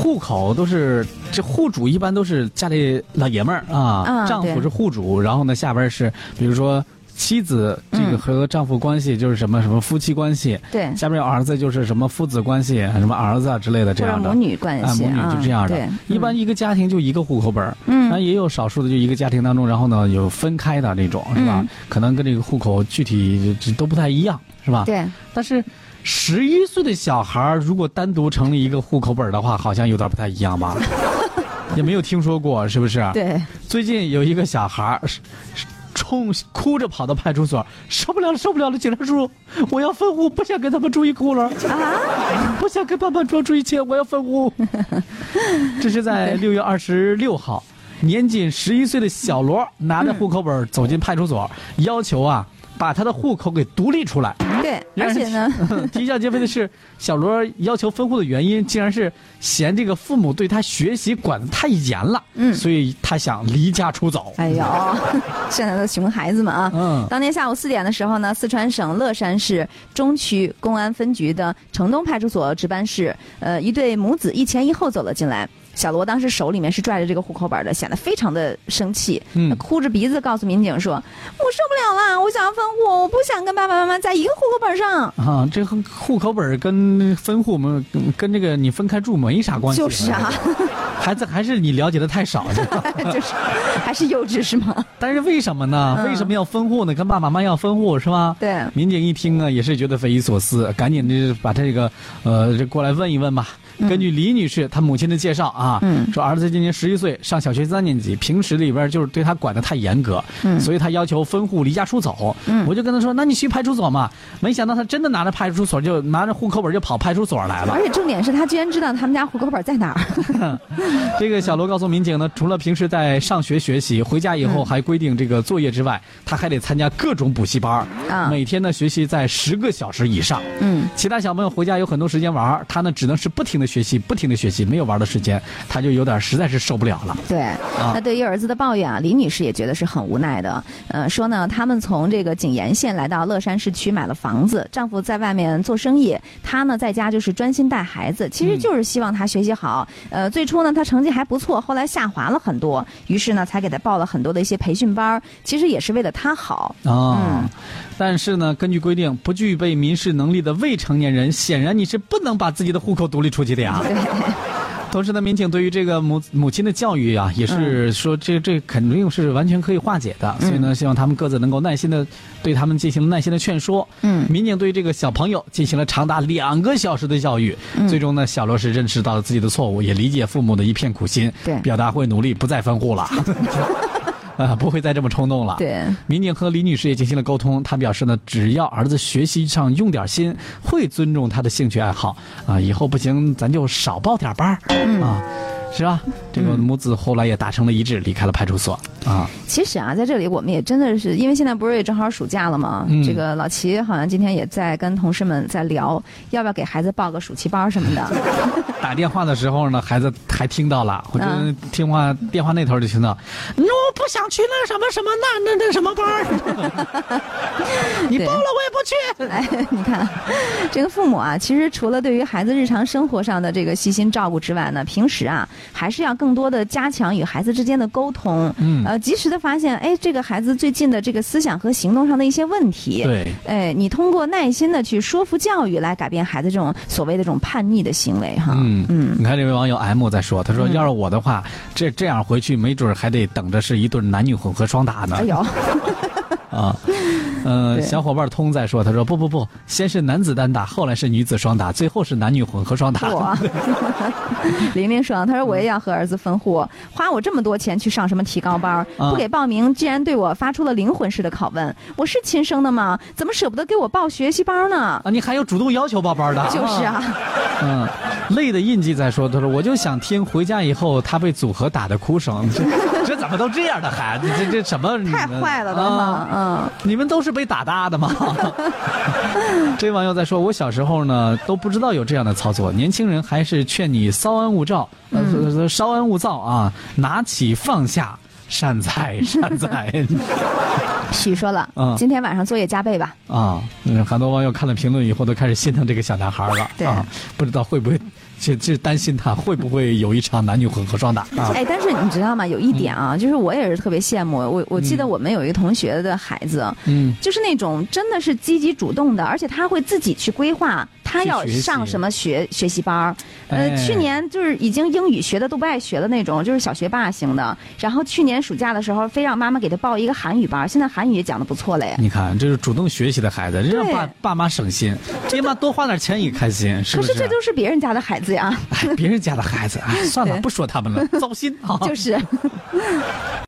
户口都是这户主一般都是家里老爷们儿啊，丈夫是户主，然后呢下边是比如说妻子这个嗯和丈夫关系就是什么什么夫妻关系，对，下边有儿子就是什么父子关系，什么儿子啊之类的这样的母。女关啊，系母女就这样的对，，一般一个家庭就一个户口本儿，嗯那也有少数的就一个家庭当中，然后呢有分开的那种，是吧嗯？可能跟这个户口具体这都不太一样，是吧？对，但是十一岁的小孩儿如果单独成立一个户口本的话，好像有点不太一样吧？也没有听说过，是不是？。对，最近有一个小孩冲哭着跑到派出所，受不了了，受不了了，警察叔叔，我要分户，不想跟他们住一窟窿，啊，不想跟爸爸住住一起，我要分户。这是在 六月二十六号，年仅十一岁的小罗拿着户口本走进派出所，要求啊把他的户口给独立出来。对，而且呢，啼笑皆非的是，小罗要求分户的原因，竟然是嫌这个父母对他学习管得太严了，嗯所以他想离家出走。哎呦，现在的熊孩子们啊！嗯当天下午四点的时候呢，四川省乐山市中区公安分局的城东派出所值班室，呃，一对母子一前一后走了进来。小罗当时手里面是拽着这个户口本的，显得非常的生气，嗯他哭着鼻子告诉民警说：“我受不了了，我想要分户，我不想跟爸爸妈妈在一个户口本上。啊，这户口本跟分户们跟这个你分开住没啥”关系。就是啊，孩子还是你了解的太少。就是还是幼稚是吗？但是为什么呢？嗯为什么要分户呢？跟爸爸妈妈要分户是吗？对民警一听啊，也是觉得匪夷所思，赶紧的把这个呃这过来问一问吧。根据李女士她母亲的介绍啊，嗯说儿子今年十一岁，上小学三年级，平时里边就是对他管得太严格，嗯所以他要求分户离家出走。嗯我就跟他说，那你去派出所嘛。没想到他真的拿着派出所就拿着户口本就跑派出所来了而。且重点是他居然知道他们家户口本在哪儿。这个小罗告诉民警呢，除了平时在上学学习，回家以后嗯还规定这个作业之外，他还得参加各种补习班儿啊每天呢学习在十个小时以上。嗯，其他小朋友回家有很多时间玩，他呢只能是不停的学习，不停的学习，没有玩的时间，他就有点实在是受不了了。对，那对于儿子的抱怨啊，李女士也觉得是很无奈的。呃，说呢，他们从这个景延县来到乐山市区买了房子，丈夫在外面做生意，她呢在家就是专心带孩子，其实就是希望他学习好。呃，最初呢，他成绩还不错，后来下滑了很多，于是呢，才给他报了很多的一些培训班儿，其实也是为了他好。啊、嗯但是呢，根据规定，不具备民事能力的未成年人，显然你是不能把自己的户口独立出去的呀。对，同时呢，民警对于这个母母亲的教育啊，也是说这这肯定是完全可以化解的，所以呢，希望他们各自能够耐心的对他们进行耐心的劝说。嗯。民警对这个小朋友进行了长达两个小时的教育，最终呢，小罗是认识到了自己的错误，也理解父母的一片苦心，对。表达会努力不再分户了，啊，不会再这么冲动了。对，民警和李女士也进行了沟通，她表示呢，只要儿子学习上用点心，会尊重他的兴趣爱好啊，以后不行咱就少报点班儿、嗯啊，是吧？这个母子后来也达成了一致，离开了派出所啊。其实啊，在这里我们也真的是，因为现在不是也正好暑假了吗？嗯这个老齐好像今天也在跟同事们在聊，要不要给孩子报个暑期班什么的。打电话的时候呢，孩子还听到了，或者嗯电话电话那头就听到，我不想去那什么什么那那那什么班儿。你报了我也不去。哎，你看，这个父母啊，其实除了对于孩子日常生活上的这个细心照顾之外呢，平时啊，还是要更多的加强与孩子之间的沟通，嗯。呃，及时的发现，哎，这个孩子最近的这个思想和行动上的一些问题，对，哎，你通过耐心的去说服教育，来改变孩子这种所谓的这种叛逆的行为，哈，嗯嗯。你看这位网友 M 在说，他说嗯。要是我的话，这这样回去没准还得等着是一对男女混合双打呢。哎呦，啊，呃，小伙伴通在说，他说不不不，先是男子单打，后来是女子双打，最后是男女混合双打。我，玲玲说，他说我也要和儿子分户，花我这么多钱去上什么提高班不给报名，竟然对我发出了灵魂式的拷问。我是亲生的吗？怎么舍不得给我报学习班呢？啊，你还有主动要求报班的？就是啊，嗯，累的印记在说，他说我就想听回家以后他被组合打的哭声，怎么都这样的孩子？这这什么？太坏了都啊哈，嗯。你们都是被打大的吗？这位网友在说，我小时候呢都不知道有这样的操作，年轻人还是劝你稍安勿躁，呃，嗯稍安勿躁啊，拿起放下，善哉善哉 许说了，嗯今天晚上作业加倍吧。啊！嗯很多网友看了评论以后都开始心疼这个小男孩了对啊，不知道会不会就就担心他会不会有一场男女混合双打啊？哎，但是你知道吗？有一点啊，就是我也是特别羡慕。我我记得我们有一个同学的孩子，嗯，就是那种真的是积极主动的，而且他会自己去规划他要上什么学学习班儿。呃，哎去年就是已经英语学的都不爱学的那种，就是小学霸型的。然后去年暑假的时候，非让妈妈给他报一个韩语班儿，现在韩语也讲的不错了呀。你看，这是主动学习的孩子，这让爸爸妈省心，爹妈多花点钱也开心，是不是？可是这都是别人家的孩子呀，哎，别人家的孩子，哎，算了，不说他们了，糟心啊。就是。